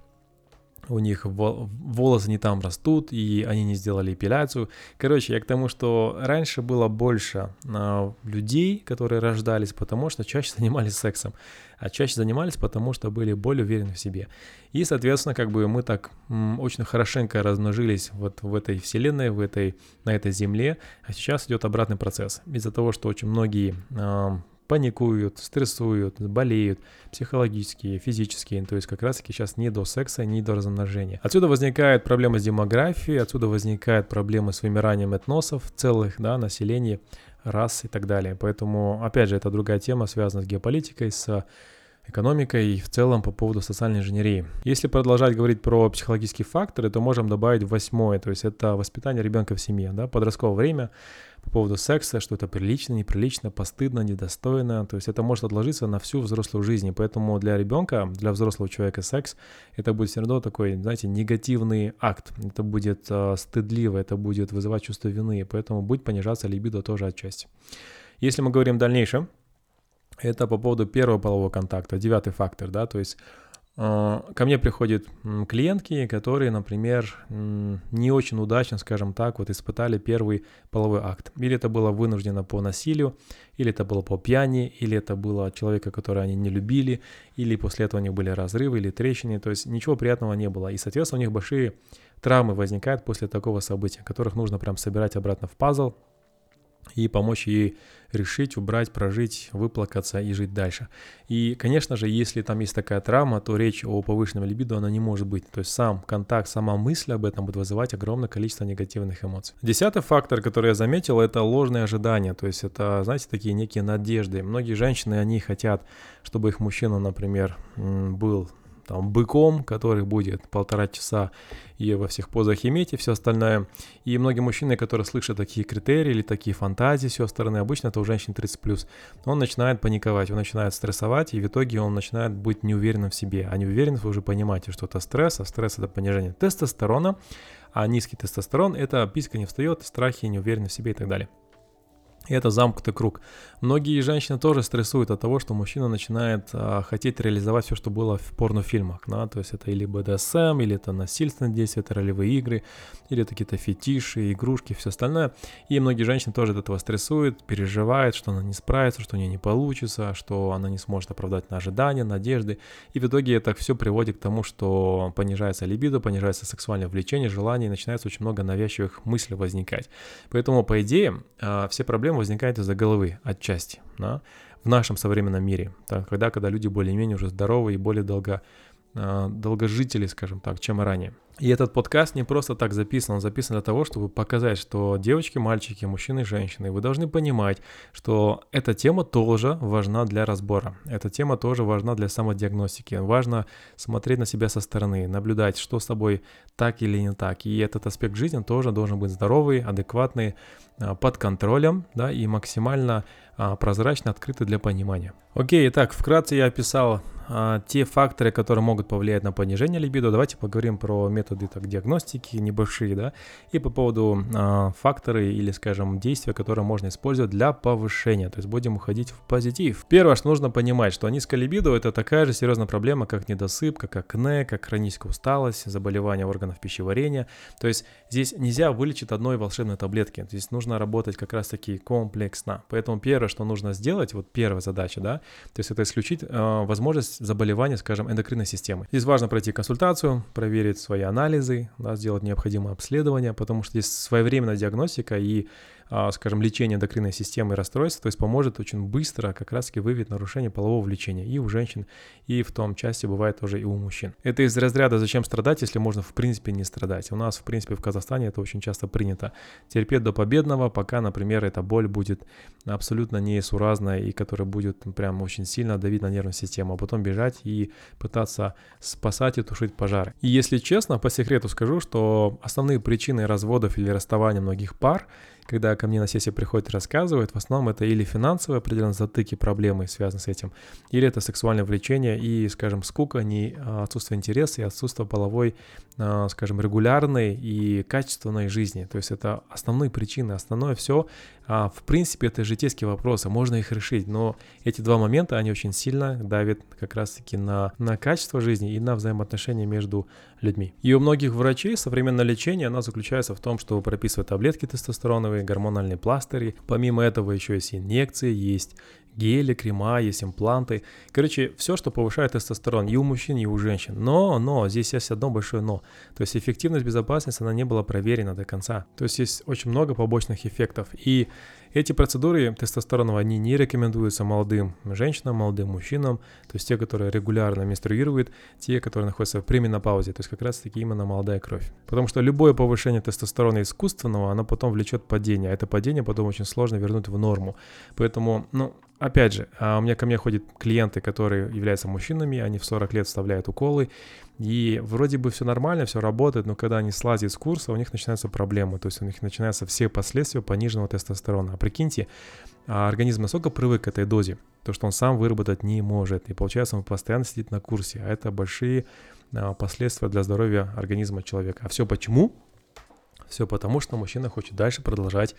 у них волосы не там растут, и они не сделали эпиляцию. Короче, я к тому, что раньше было больше э, людей, которые рождались, потому что чаще занимались сексом, а чаще занимались, потому что были более уверены в себе. И, соответственно, как бы мы так очень хорошенько размножились вот в этой вселенной, в этой, на этой земле, а сейчас идет обратный процесс. Из-за того, что очень многие паникуют, стрессуют, болеют психологически, физически, то есть как раз-таки сейчас не до секса, не до размножения. Отсюда возникает проблема с демографией, отсюда возникает проблема с вымиранием этносов целых, да, населения, рас и так далее. Поэтому, опять же, это другая тема, связана с геополитикой, с экономикой и в целом по поводу социальной инженерии. Если продолжать говорить про психологические факторы, то можем добавить восьмое, то есть это воспитание ребенка в семье, да, подростковое время, по поводу секса, что это прилично, неприлично, постыдно, недостойно. То есть это может отложиться на всю взрослую жизнь. И поэтому для ребенка, для взрослого человека секс, это будет все равно такой, знаете, негативный акт. Это будет э, стыдливо, это будет вызывать чувство вины. И поэтому будет понижаться либидо тоже отчасти. Если мы говорим в дальнейшем, это по поводу первого полового контакта, девятый фактор, да, то есть А, ко мне приходят клиентки, которые, например, не очень удачно, скажем так, вот испытали первый половой акт. Или это было вынуждено по насилию, или это было по пьяни, или это было человека, которого они не любили, или после этого у них были разрывы или трещины, то есть ничего приятного не было. И, соответственно, у них большие травмы возникают после такого события, которых нужно прям собирать обратно в пазл, и помочь ей решить, убрать, прожить, выплакаться и жить дальше. И, конечно же, если там есть такая травма, то речь о повышенном либидо, она не может быть. То есть сам контакт, сама мысль об этом будет вызывать огромное количество негативных эмоций. Десятый фактор, который я заметил, это ложные ожидания. То есть это, знаете, такие некие надежды. Многие женщины, они хотят, чтобы их мужчина, например, был там быком, который будет полтора часа и во всех позах иметь и все остальное. И многие мужчины, которые слышат такие критерии или такие фантазии с его стороны, обычно это у женщин 30+, он начинает паниковать, он начинает стрессовать, и в итоге он начинает быть неуверенным в себе. А неуверенность вы уже понимаете, что это стресс, а стресс это понижение тестостерона, а низкий тестостерон это писька не встает, страхи, неуверенность в себе и так далее. И это замкнутый круг. Многие женщины тоже стрессуют от того, что мужчина начинает а, хотеть реализовать все, что было в порнофильмах. Да? То есть это или БДСМ, или это насильственные действия, это ролевые игры, или это какие-то фетиши, игрушки, все остальное. И многие женщины тоже от этого стрессуют, переживают, что она не справится, что у нее не получится, что она не сможет оправдать на ожидания, надежды. И в итоге это все приводит к тому, что понижается либидо, понижается сексуальное влечение, желание, и начинается очень много навязчивых мыслей возникать. Поэтому, по идее, а, все проблемы возникает из-за головы отчасти, да, в нашем современном мире, так, когда, когда люди более-менее уже здоровы и более долго, э, долгожители, скажем так, чем ранее. И этот подкаст не просто так записан, он записан для того, чтобы показать, что девочки, мальчики, мужчины, женщины, вы должны понимать, что эта тема тоже важна для разбора. Эта тема тоже важна для самодиагностики. Важно смотреть на себя со стороны, наблюдать, что с тобой так или не так. И этот аспект жизни тоже должен быть здоровый, адекватный, а, под контролем, да, и максимально а, прозрачно, открытый для понимания. Окей, итак, вкратце я описал те факторы, которые могут повлиять на понижение либидо. Давайте поговорим про методы так, диагностики небольшие, да, и по поводу а, факторы или, скажем, действия, которые можно использовать для повышения. То есть будем уходить в позитив. Первое, что нужно понимать, что низкая либидо это такая же серьезная проблема, как недосып, как акне, как хроническая усталость, заболевания органов пищеварения. То есть здесь нельзя вылечить одной волшебной таблетки. Здесь нужно работать как раз-таки комплексно. Поэтому первое, что нужно сделать, вот первая задача, да, то есть это исключить э, возможность заболевания, скажем, эндокринной системы. Здесь важно пройти консультацию, проверить свои анализы, да, сделать необходимое обследование, потому что здесь своевременная диагностика и скажем, лечение эндокринной системы и расстройства, то есть поможет очень быстро как раз-таки выявить нарушение полового влечения и у женщин, и в том части бывает тоже и у мужчин. Это из разряда «зачем страдать, если можно в принципе не страдать?». У нас в принципе в Казахстане это очень часто принято. Терпеть до победного, пока, например, эта боль будет абсолютно несуразная и которая будет прям очень сильно давить на нервную систему, а потом бежать и пытаться спасать и тушить пожары. И если честно, по секрету скажу, что основные причины разводов или расставания многих пар когда ко мне на сессию приходят и рассказывают, в основном это или финансовые определенные затыки, проблемы связаны с этим, или это сексуальное влечение и, скажем, скука, не а, отсутствие интереса и отсутствие половой, скажем, регулярной и качественной жизни. То есть это основные причины, основное все. А, в принципе, это житейские вопросы, можно их решить, но эти два момента, они очень сильно давят как раз-таки на, на качество жизни и на взаимоотношения между людьми. И у многих врачей современное лечение, оно заключается в том, что прописывают таблетки тестостероновые, гормональные пластыри. Помимо этого еще есть инъекции, есть гели, крема, есть импланты. Короче, все, что повышает тестостерон и у мужчин, и у женщин. Но, но, здесь есть одно большое но. То есть эффективность, безопасности, она не была проверена до конца. То есть есть очень много побочных эффектов. И эти процедуры тестостероновые, они не рекомендуются молодым женщинам, молодым мужчинам, то есть те, которые регулярно менструируют, те, которые находятся в пременопаузе, то есть как раз-таки именно молодая кровь. Потому что любое повышение тестостерона искусственного, оно потом влечет падение, а это падение потом очень сложно вернуть в норму. Поэтому, ну, Опять же, а у меня ко мне ходят клиенты, которые являются мужчинами, они в 40 лет вставляют уколы, и вроде бы все нормально, все работает, но когда они слазят с курса, у них начинаются проблемы, то есть у них начинаются все последствия пониженного тестостерона. А прикиньте, а организм настолько привык к этой дозе, то что он сам выработать не может, и получается он постоянно сидит на курсе, а это большие а, последствия для здоровья организма человека. А все почему? Все потому, что мужчина хочет дальше продолжать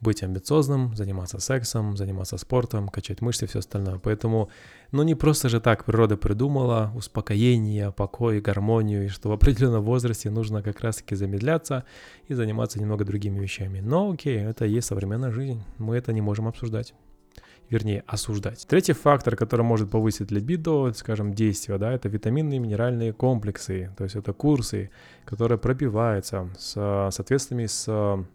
быть амбициозным, заниматься сексом, заниматься спортом, качать мышцы и все остальное. Поэтому, ну не просто же так природа придумала успокоение, покой, гармонию, и что в определенном возрасте нужно как раз-таки замедляться и заниматься немного другими вещами. Но окей, это и есть современная жизнь, мы это не можем обсуждать вернее, осуждать. Третий фактор, который может повысить либидо, скажем, действия, да, это витаминные и минеральные комплексы, то есть это курсы, которые пробиваются с соответствиями с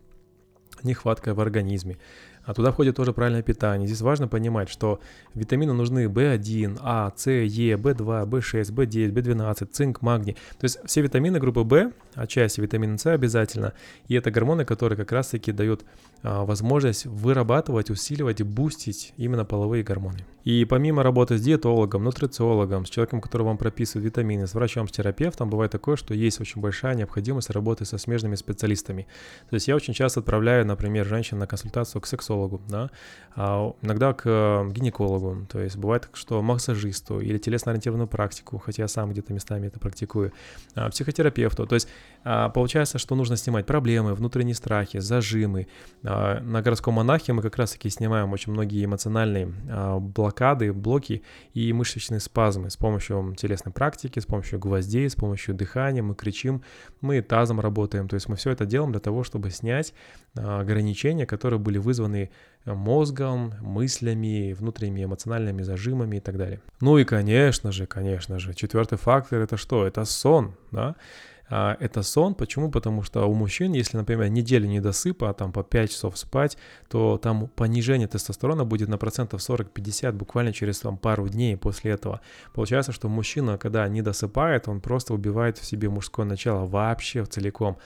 нехваткой в организме. А туда входит тоже правильное питание. Здесь важно понимать, что витамины нужны В1, А, С, Е, В2, В6, В9, В12, цинк, магний. То есть все витамины группы В, отчасти витамин С обязательно. И это гормоны, которые как раз-таки дают а, возможность вырабатывать, усиливать и бустить именно половые гормоны. И помимо работы с диетологом, нутрициологом, с человеком, который вам прописывает витамины, с врачом, с терапевтом, бывает такое, что есть очень большая необходимость работы со смежными специалистами. То есть я очень часто отправляю, например, женщин на консультацию к сексологу, да, а иногда к э, гинекологу, то есть бывает, что массажисту или телесно-ориентированную практику, хотя я сам где-то местами это практикую, а, психотерапевту. То есть а, получается, что нужно снимать проблемы, внутренние страхи, зажимы. А, на городском монахе мы как раз-таки снимаем очень многие эмоциональные блокады блокады, блоки и мышечные спазмы с помощью телесной практики, с помощью гвоздей, с помощью дыхания, мы кричим, мы тазом работаем, то есть мы все это делаем для того, чтобы снять а, ограничения, которые были вызваны мозгом, мыслями, внутренними эмоциональными зажимами и так далее. Ну и, конечно же, конечно же, четвертый фактор это что? Это сон, да? А, это сон. Почему? Потому что у мужчин, если, например, неделю недосыпа, а там по 5 часов спать, то там понижение тестостерона будет на процентов 40-50 буквально через там, пару дней после этого. Получается, что мужчина, когда не досыпает, он просто убивает в себе мужское начало вообще целиком.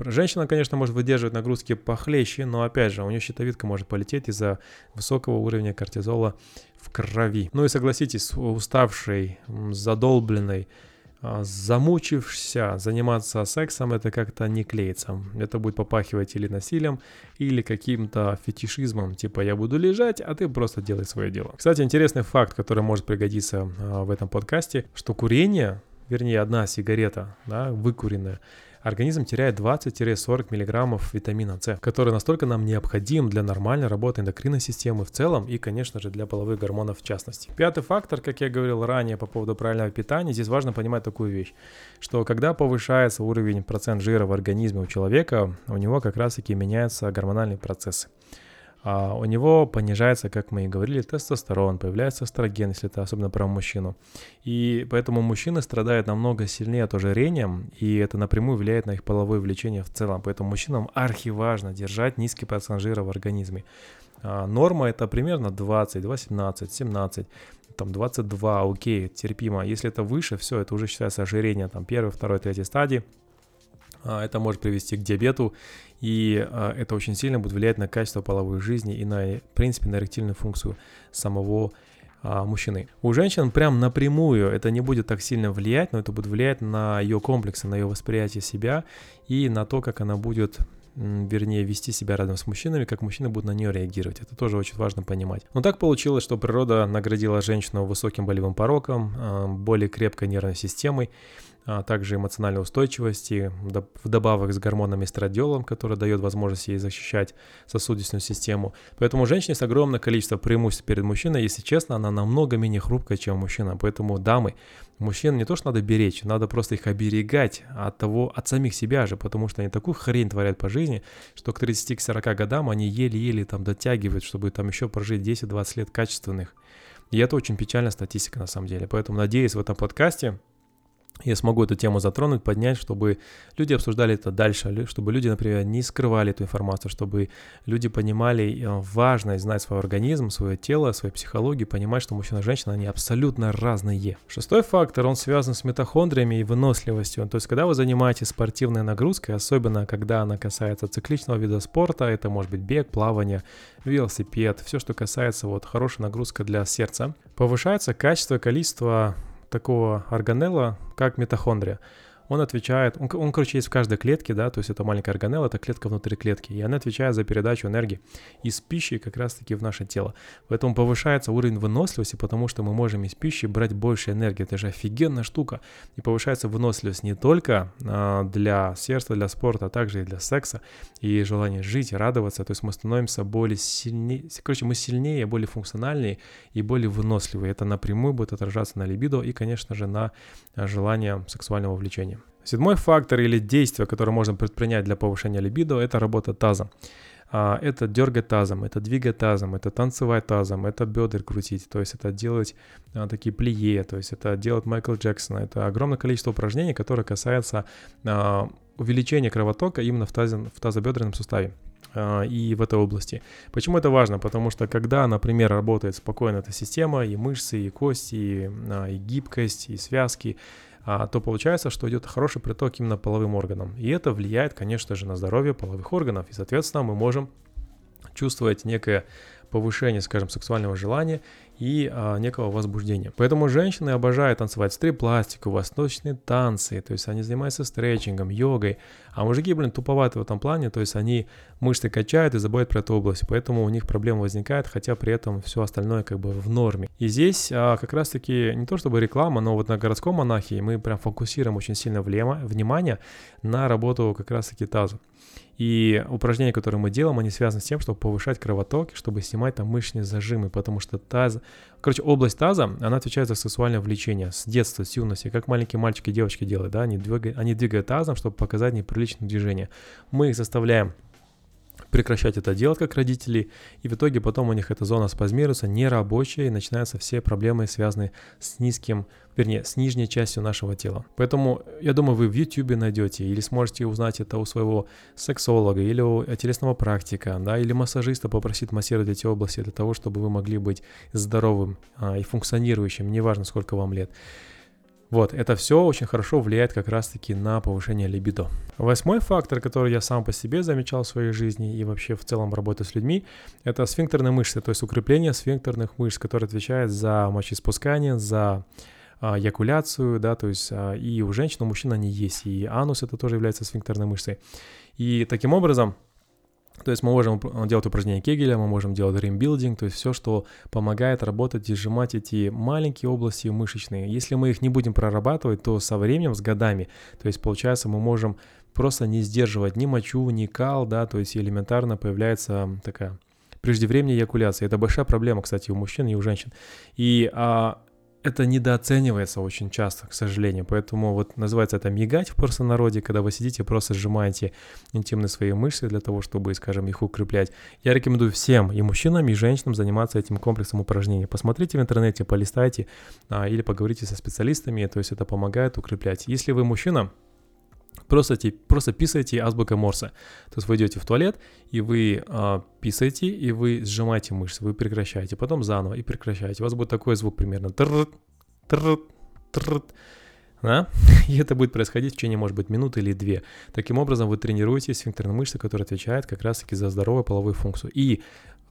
Женщина, конечно, может выдерживать нагрузки похлеще, но опять же, у нее щитовидка может полететь из-за высокого уровня кортизола в крови. Ну и согласитесь, уставший, задолбленный, а, замучившись заниматься сексом, это как-то не клеится. Это будет попахивать или насилием, или каким-то фетишизмом, типа я буду лежать, а ты просто делай свое дело. Кстати, интересный факт, который может пригодиться а, в этом подкасте, что курение, вернее одна сигарета, да, выкуренная, организм теряет 20-40 мг витамина С, который настолько нам необходим для нормальной работы эндокринной системы в целом и, конечно же, для половых гормонов в частности. Пятый фактор, как я говорил ранее по поводу правильного питания, здесь важно понимать такую вещь, что когда повышается уровень процент жира в организме у человека, у него как раз-таки меняются гормональные процессы а у него понижается, как мы и говорили, тестостерон, появляется эстроген, если это особенно про мужчину. И поэтому мужчины страдают намного сильнее от ожирения, и это напрямую влияет на их половое влечение в целом. Поэтому мужчинам архиважно держать низкий процент жира в организме. А норма это примерно 20, 18, 17 там 22, окей, терпимо. Если это выше, все, это уже считается ожирение, там первой, второй, третьей стадии. А, это может привести к диабету, и а, это очень сильно будет влиять на качество половой жизни и на, в принципе, на эректильную функцию самого а, мужчины. У женщин прям напрямую это не будет так сильно влиять, но это будет влиять на ее комплексы, на ее восприятие себя и на то, как она будет вернее, вести себя рядом с мужчинами, как мужчины будут на нее реагировать. Это тоже очень важно понимать. Но так получилось, что природа наградила женщину высоким болевым пороком, более крепкой нервной системой, а также эмоциональной устойчивости, вдобавок с гормоном эстрадиолом, который дает возможность ей защищать сосудистую систему. Поэтому у женщины с огромное количество преимуществ перед мужчиной, если честно, она намного менее хрупкая, чем мужчина. Поэтому, дамы, мужчин не то, что надо беречь, надо просто их оберегать от того, от самих себя же, потому что они такую хрень творят по жизни, что к 30-40 годам они еле-еле там дотягивают, чтобы там еще прожить 10-20 лет качественных. И это очень печальная статистика на самом деле. Поэтому надеюсь в этом подкасте я смогу эту тему затронуть, поднять, чтобы люди обсуждали это дальше, чтобы люди, например, не скрывали эту информацию, чтобы люди понимали э, важность знать свой организм, свое тело, свою психологию, понимать, что мужчина и женщина, они абсолютно разные. Шестой фактор, он связан с митохондриями и выносливостью. То есть, когда вы занимаетесь спортивной нагрузкой, особенно когда она касается цикличного вида спорта, это может быть бег, плавание, велосипед, все, что касается вот хорошей нагрузки для сердца, повышается качество и количество такого органелла, как митохондрия. Он отвечает, он, он, короче, есть в каждой клетке, да, то есть это маленькая органелла, это клетка внутри клетки, и она отвечает за передачу энергии из пищи как раз-таки в наше тело. Поэтому повышается уровень выносливости, потому что мы можем из пищи брать больше энергии, это же офигенная штука. И повышается выносливость не только а, для сердца, для спорта, а также и для секса, и желания жить, радоваться, то есть мы становимся более сильнее, короче, мы сильнее, более функциональнее и более выносливые. Это напрямую будет отражаться на либидо и, конечно же, на желание сексуального влечения. Седьмой фактор или действие, которое можно предпринять для повышения либидо, это работа таза. А, это дергать тазом, это двигать тазом, это танцевать тазом, это бедер крутить, то есть это делать а, такие плие, то есть это делать Майкл Джексон. Это огромное количество упражнений, которые касаются а, увеличения кровотока именно в, тазе, в тазобедренном суставе и в этой области. Почему это важно? Потому что когда, например, работает спокойно эта система, и мышцы, и кости, и, гибкость, и связки, то получается, что идет хороший приток именно половым органам. И это влияет, конечно же, на здоровье половых органов. И, соответственно, мы можем чувствовать некое повышение, скажем, сексуального желания и а, некого возбуждения. Поэтому женщины обожают танцевать стрип-пластику, восточные танцы, то есть они занимаются стретчингом, йогой, а мужики, блин, туповаты в этом плане, то есть они мышцы качают и забывают про эту область, поэтому у них проблема возникает, хотя при этом все остальное как бы в норме. И здесь а, как раз-таки не то чтобы реклама, но вот на городском монахе мы прям фокусируем очень сильно внимание на работу как раз-таки таза. И упражнения, которые мы делаем, они связаны с тем, чтобы повышать кровоток, чтобы снимать там мышечные зажимы, потому что таз, короче, область таза, она отвечает за сексуальное влечение с детства, с юности, как маленькие мальчики и девочки делают, да, они двигают, они двигают тазом, чтобы показать неприличное движение. Мы их заставляем прекращать это делать как родители, и в итоге потом у них эта зона спазмируется, нерабочая, и начинаются все проблемы, связанные с низким, вернее, с нижней частью нашего тела. Поэтому, я думаю, вы в YouTube найдете или сможете узнать это у своего сексолога или у телесного практика, да, или массажиста попросить массировать эти области для того, чтобы вы могли быть здоровым а, и функционирующим, неважно сколько вам лет. Вот, это все очень хорошо влияет как раз-таки на повышение либидо. Восьмой фактор, который я сам по себе замечал в своей жизни и вообще в целом работы с людьми, это сфинктерные мышцы, то есть укрепление сфинктерных мышц, которые отвечают за мочеиспускание, за а, эякуляцию, да, то есть а, и у женщин, у мужчин они есть, и анус это тоже является сфинктерной мышцей. И таким образом, то есть мы можем делать упражнения Кегеля, мы можем делать римбилдинг, то есть все, что помогает работать и сжимать эти маленькие области мышечные. Если мы их не будем прорабатывать, то со временем, с годами, то есть получается мы можем просто не сдерживать ни мочу, ни кал, да, то есть элементарно появляется такая преждевременная эякуляция. Это большая проблема, кстати, у мужчин и у женщин. И а, это недооценивается очень часто, к сожалению. Поэтому вот называется это мигать в простонародье, когда вы сидите просто сжимаете интимные свои мышцы для того, чтобы, скажем, их укреплять. Я рекомендую всем, и мужчинам, и женщинам заниматься этим комплексом упражнений. Посмотрите в интернете, полистайте а, или поговорите со специалистами, то есть это помогает укреплять. Если вы мужчина, Просто, просто писайте азбука Морса. То есть вы идете в туалет, и вы э, писаете, и вы сжимаете мышцы, вы прекращаете, потом заново и прекращаете. У вас будет такой звук примерно. Да? И это будет происходить в течение, может быть, минуты или две. Таким образом, вы тренируете сфинктерные мышцы, которые отвечают как раз-таки за здоровую половую функцию. И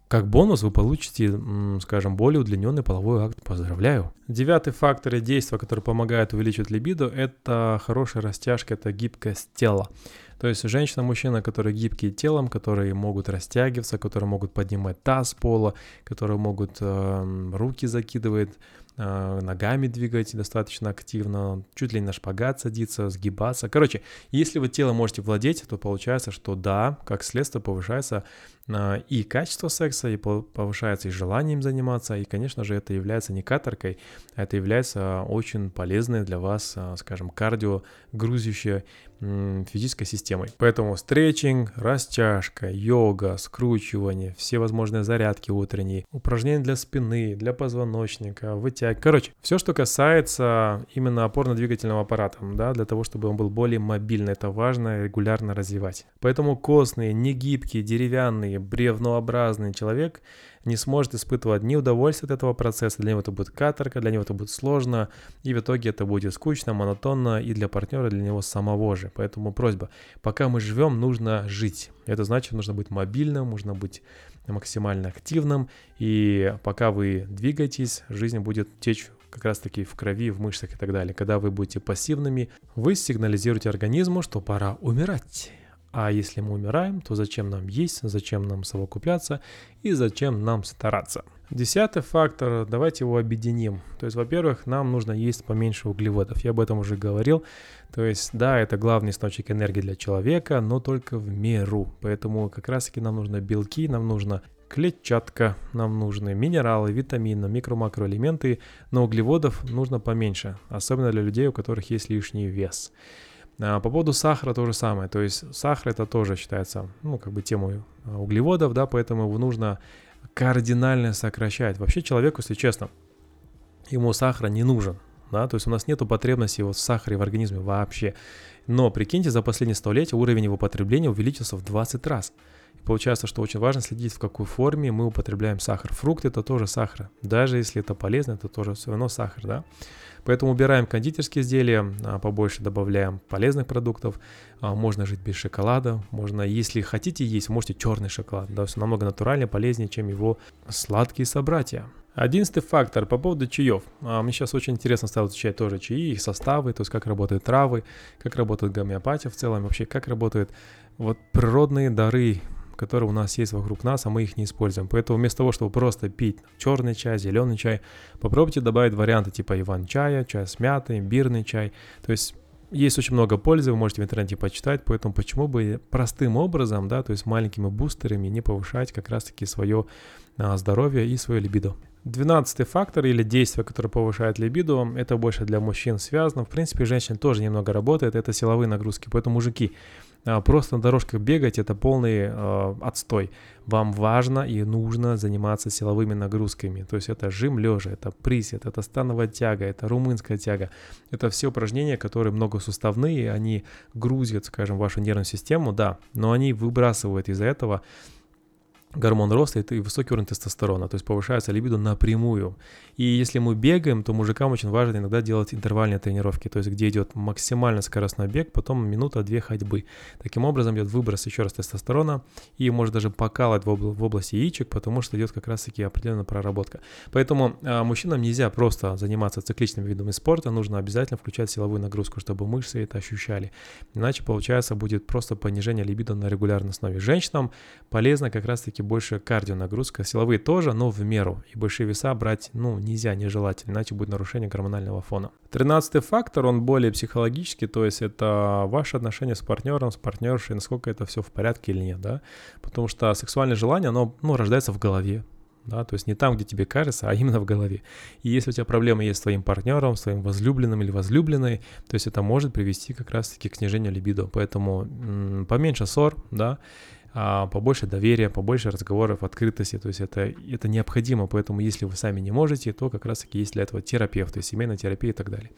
как бонус вы получите, скажем, более удлиненный половой акт. Поздравляю. Девятый фактор и действие, который помогает увеличить либидо, это хорошая растяжка, это гибкость тела. То есть женщина, мужчина, которые гибкие телом, которые могут растягиваться, которые могут поднимать таз пола, которые могут э, руки закидывать, ногами двигать достаточно активно, чуть ли не на шпагат садиться, сгибаться. Короче, если вы телом можете владеть, то получается, что да, как следствие повышается э, и качество секса, и повышается и желание им заниматься, и, конечно же, это является не каторкой, а это является очень полезной для вас, э, скажем, кардио грузящей физической системой. Поэтому стретчинг, растяжка, йога, скручивание, все возможные зарядки утренние, упражнения для спины, для позвоночника, вытяг. Короче, все, что касается именно опорно-двигательного аппарата, да, для того, чтобы он был более мобильный, это важно регулярно развивать. Поэтому костный, негибкий, деревянный, бревнообразный человек не сможет испытывать ни удовольствия от этого процесса, для него это будет каторга, для него это будет сложно, и в итоге это будет скучно, монотонно и для партнера, и для него самого же. Поэтому просьба, пока мы живем, нужно жить. Это значит, нужно быть мобильным, нужно быть максимально активным, и пока вы двигаетесь, жизнь будет течь как раз таки в крови, в мышцах и так далее. Когда вы будете пассивными, вы сигнализируете организму, что пора умирать. А если мы умираем, то зачем нам есть, зачем нам совокупляться и зачем нам стараться? Десятый фактор, давайте его объединим. То есть, во-первых, нам нужно есть поменьше углеводов. Я об этом уже говорил. То есть, да, это главный источник энергии для человека, но только в меру. Поэтому как раз-таки нам нужно белки, нам нужно клетчатка, нам нужны минералы, витамины, микро-макроэлементы, но углеводов нужно поменьше, особенно для людей, у которых есть лишний вес. А по поводу сахара то же самое, то есть сахар это тоже считается, ну, как бы темой а, углеводов, да, поэтому его нужно кардинально сокращать. Вообще человеку, если честно, ему сахара не нужен, да, то есть у нас нет потребности вот в сахаре в организме вообще. Но прикиньте, за последние столетия уровень его потребления увеличился в 20 раз. Получается, что очень важно следить, в какой форме мы употребляем сахар. Фрукты это тоже сахар. Даже если это полезно, это тоже все равно сахар, да. Поэтому убираем кондитерские изделия, а, побольше добавляем полезных продуктов. А, можно жить без шоколада, можно, если хотите есть, можете черный шоколад. Да, все намного натуральнее, полезнее, чем его сладкие собратья. Одиннадцатый фактор по поводу чаев. А, мне сейчас очень интересно стало изучать тоже чаи, их составы, то есть как работают травы, как работает гомеопатия в целом, вообще как работают вот природные дары которые у нас есть вокруг нас, а мы их не используем. Поэтому вместо того, чтобы просто пить черный чай, зеленый чай, попробуйте добавить варианты типа иван-чая, чай с мятой, имбирный чай. То есть есть очень много пользы, вы можете в интернете почитать, поэтому почему бы простым образом, да, то есть маленькими бустерами не повышать как раз-таки свое а, здоровье и свое либидо. Двенадцатый фактор или действие, которое повышает либидо, это больше для мужчин связано. В принципе, женщин тоже немного работает, это силовые нагрузки. Поэтому, мужики, просто на дорожках бегать это полный э, отстой. Вам важно и нужно заниматься силовыми нагрузками. То есть это жим лежа, это присед, это становая тяга, это румынская тяга. Это все упражнения, которые многосуставные, они грузят, скажем, вашу нервную систему, да, но они выбрасывают из-за этого гормон роста и высокий уровень тестостерона, то есть повышается либидо напрямую. И если мы бегаем, то мужикам очень важно иногда делать интервальные тренировки, то есть где идет максимально скоростной бег, потом минута-две ходьбы. Таким образом идет выброс еще раз тестостерона и может даже покалывать в, обла- в области яичек, потому что идет как раз-таки определенная проработка. Поэтому а, мужчинам нельзя просто заниматься цикличными видами спорта, нужно обязательно включать силовую нагрузку, чтобы мышцы это ощущали. Иначе, получается, будет просто понижение либидо на регулярной основе. Женщинам полезно как раз-таки больше кардио нагрузка, силовые тоже, но в меру. И большие веса брать, ну, нельзя, нежелательно, иначе будет нарушение гормонального фона. Тринадцатый фактор, он более психологический, то есть это ваши отношения с партнером, с партнершей, насколько это все в порядке или нет, да. Потому что сексуальное желание, оно, ну, рождается в голове, да, то есть не там, где тебе кажется, а именно в голове. И если у тебя проблемы есть с твоим партнером, с твоим возлюбленным или возлюбленной, то есть это может привести как раз-таки к снижению либидо. Поэтому м- поменьше ссор, да, побольше доверия, побольше разговоров, открытости. То есть это, это необходимо, поэтому если вы сами не можете, то как раз-таки есть для этого терапевты, семейная терапия и так далее.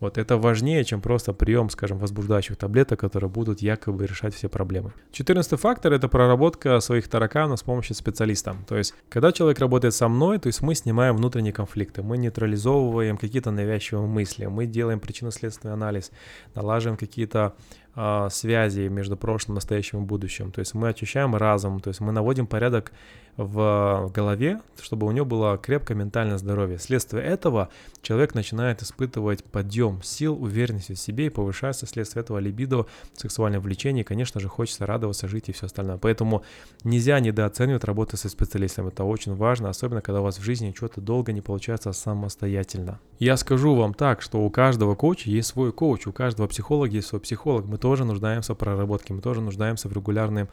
Вот это важнее, чем просто прием, скажем, возбуждающих таблеток, которые будут якобы решать все проблемы. Четырнадцатый фактор – это проработка своих тараканов с помощью специалиста. То есть, когда человек работает со мной, то есть мы снимаем внутренние конфликты, мы нейтрализовываем какие-то навязчивые мысли, мы делаем причинно-следственный анализ, налаживаем какие-то а, связи между прошлым, настоящим и будущим. То есть мы очищаем разум, то есть мы наводим порядок в голове, чтобы у него было крепкое ментальное здоровье. Вследствие этого человек начинает испытывать подъем сил, уверенности в себе и повышается вследствие этого либидо, сексуальное влечение, и, конечно же, хочется радоваться, жить и все остальное. Поэтому нельзя недооценивать работу со специалистом. Это очень важно, особенно когда у вас в жизни что-то долго не получается самостоятельно. Я скажу вам так, что у каждого коуча есть свой коуч, у каждого психолога есть свой психолог. Мы тоже нуждаемся в проработке, мы тоже нуждаемся в регулярном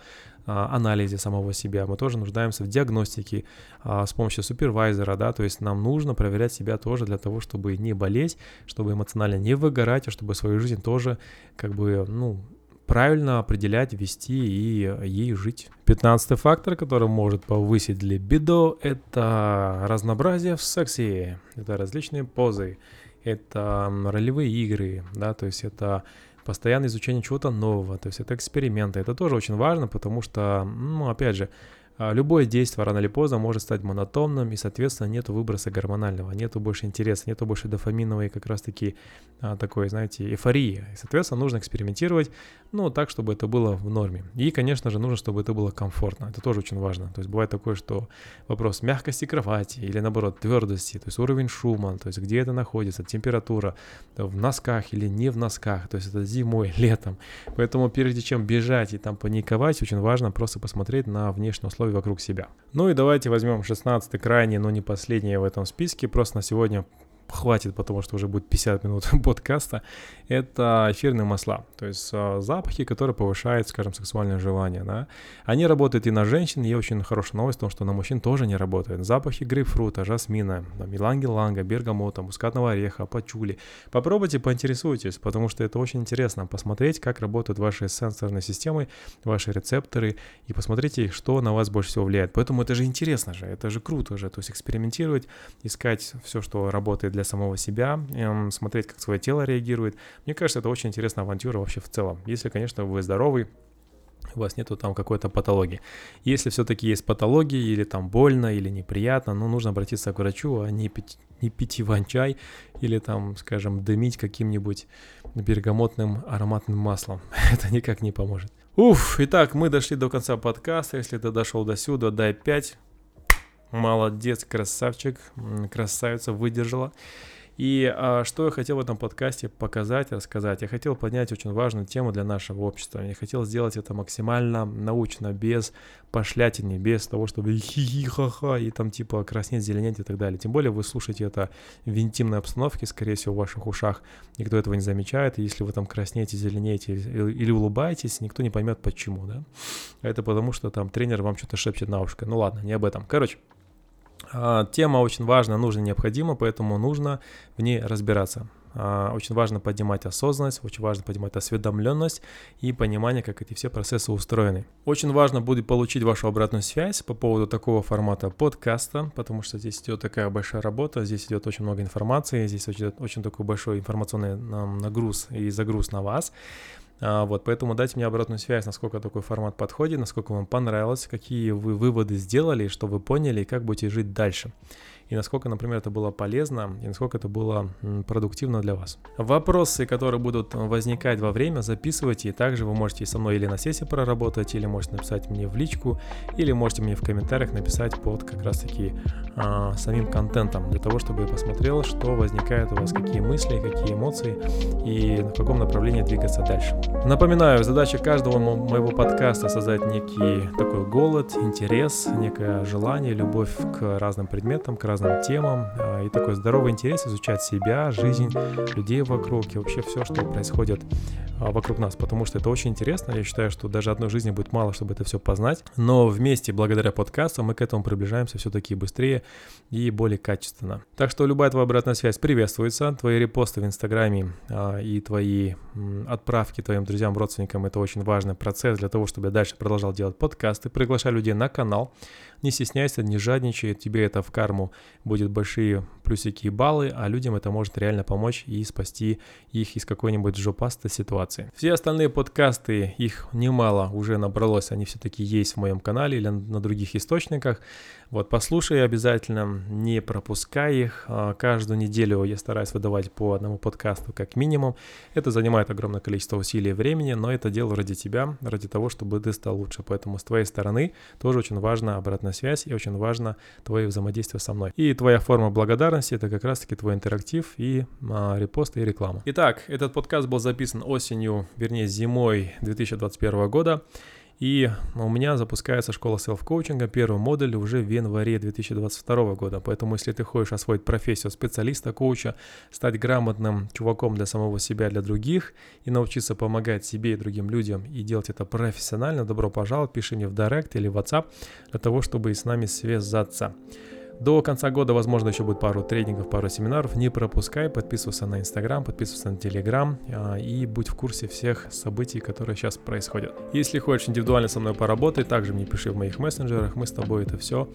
а, анализе самого себя, мы тоже нуждаемся в диагностике а, с помощью супервайзера, да, то есть нам нужно проверять себя тоже для того, чтобы не болеть, чтобы эмоционально не выгорать, а чтобы свою жизнь тоже как бы, ну, правильно определять, вести и ей жить. Пятнадцатый фактор, который может повысить либидо, это разнообразие в сексе, это различные позы, это ролевые игры, да, то есть это постоянное изучение чего-то нового, то есть это эксперименты. Это тоже очень важно, потому что, ну, опять же, любое действие рано или поздно может стать монотонным, и, соответственно, нет выброса гормонального, нету больше интереса, нету больше дофаминовой как раз-таки а, такой, знаете, эйфории. И, соответственно, нужно экспериментировать, ну, так, чтобы это было в норме. И, конечно же, нужно, чтобы это было комфортно. Это тоже очень важно. То есть бывает такое, что вопрос мягкости кровати или, наоборот, твердости, то есть уровень шума, то есть где это находится, температура, в носках или не в носках, то есть это зимой, летом. Поэтому прежде чем бежать и там паниковать, очень важно просто посмотреть на внешние условия вокруг себя. Ну и давайте возьмем 16 крайний, но не последний в этом списке. Просто на сегодня хватит, потому что уже будет 50 минут подкаста, это эфирные масла, то есть э, запахи, которые повышают, скажем, сексуальное желание, да. Они работают и на женщин, и очень хорошая новость в том, что на мужчин тоже не работают. Запахи грейпфрута, жасмина, миланги-ланга, бергамота, мускатного ореха, пачули. Попробуйте, поинтересуйтесь, потому что это очень интересно посмотреть, как работают ваши сенсорные системы, ваши рецепторы, и посмотрите, что на вас больше всего влияет. Поэтому это же интересно же, это же круто же, то есть экспериментировать, искать все, что работает для для самого себя, эм, смотреть, как свое тело реагирует. Мне кажется, это очень интересная авантюра вообще в целом. Если, конечно, вы здоровый, у вас нету там какой-то патологии. Если все-таки есть патологии, или там больно, или неприятно, ну, нужно обратиться к врачу, а не пить, не пить иван-чай, или там, скажем, дымить каким-нибудь бергамотным ароматным маслом. Это никак не поможет. Уф, итак, мы дошли до конца подкаста. Если ты дошел до сюда, дай 5. Молодец, красавчик, красавица, выдержала. И а, что я хотел в этом подкасте показать, рассказать? Я хотел поднять очень важную тему для нашего общества. Я хотел сделать это максимально научно, без пошлятины, без того, чтобы хи-хи-ха-ха и там типа краснеть, зеленеть и так далее. Тем более вы слушаете это в интимной обстановке, скорее всего, в ваших ушах. Никто этого не замечает. И если вы там краснеете, зеленеете или улыбаетесь, никто не поймет почему, да? Это потому, что там тренер вам что-то шепчет на ушко. Ну ладно, не об этом. Короче, а, тема очень важна, нужна, необходима, поэтому нужно в ней разбираться. А, очень важно поднимать осознанность, очень важно поднимать осведомленность и понимание, как эти все процессы устроены. Очень важно будет получить вашу обратную связь по поводу такого формата подкаста, потому что здесь идет такая большая работа, здесь идет очень много информации, здесь идет очень такой большой информационный нагруз и загруз на вас. А, вот, поэтому дайте мне обратную связь, насколько такой формат подходит, насколько вам понравилось, какие вы выводы сделали, что вы поняли и как будете жить дальше и насколько, например, это было полезно, и насколько это было продуктивно для вас. Вопросы, которые будут возникать во время, записывайте, и также вы можете со мной или на сессии проработать, или можете написать мне в личку, или можете мне в комментариях написать под как раз-таки а, самим контентом, для того, чтобы я посмотрел, что возникает у вас, какие мысли, какие эмоции, и в каком направлении двигаться дальше. Напоминаю, задача каждого моего подкаста создать некий такой голод, интерес, некое желание, любовь к разным предметам, к разным темам а, и такой здоровый интерес изучать себя, жизнь людей вокруг и вообще все, что происходит а, вокруг нас, потому что это очень интересно. Я считаю, что даже одной жизни будет мало, чтобы это все познать, но вместе, благодаря подкастам, мы к этому приближаемся все-таки быстрее и более качественно. Так что любая твоя обратная связь приветствуется, твои репосты в Инстаграме а, и твои отправки твоим друзьям, родственникам, это очень важный процесс для того, чтобы я дальше продолжал делать подкасты, приглашаю людей на канал, не стесняйся, не жадничай, тебе это в карму будет большие плюсики и баллы, а людям это может реально помочь и спасти их из какой-нибудь жопастой ситуации. Все остальные подкасты, их немало уже набралось, они все-таки есть в моем канале или на других источниках. Вот, послушай обязательно, не пропускай их. А, каждую неделю я стараюсь выдавать по одному подкасту как минимум. Это занимает огромное количество усилий и времени, но это дело ради тебя, ради того, чтобы ты стал лучше. Поэтому с твоей стороны тоже очень важна обратная связь и очень важно твое взаимодействие со мной. И твоя форма благодарности — это как раз-таки твой интерактив и а, репост и реклама. Итак, этот подкаст был записан осенью, вернее зимой 2021 года. И у меня запускается школа селф-коучинга, первый модуль уже в январе 2022 года. Поэтому если ты хочешь освоить профессию специалиста, коуча, стать грамотным чуваком для самого себя, для других и научиться помогать себе и другим людям и делать это профессионально, добро пожаловать, пиши мне в Директ или в WhatsApp для того, чтобы с нами связаться. До конца года, возможно, еще будет пару тренингов, пару семинаров. Не пропускай, подписывайся на Инстаграм, подписывайся на Телеграм а, и будь в курсе всех событий, которые сейчас происходят. Если хочешь индивидуально со мной поработать, также мне пиши в моих мессенджерах, мы с тобой это все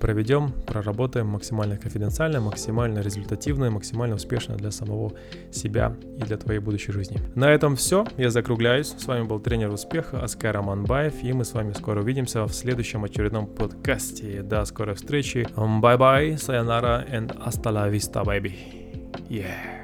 проведем, проработаем максимально конфиденциально, максимально результативно, максимально успешно для самого себя и для твоей будущей жизни. На этом все, я закругляюсь. С вами был тренер успеха Аскар Аманбаев, и мы с вами скоро увидимся в следующем очередном подкасте. До скорой встречи. Bye bye, sayonara, and hasta la vista, baby. Yeah.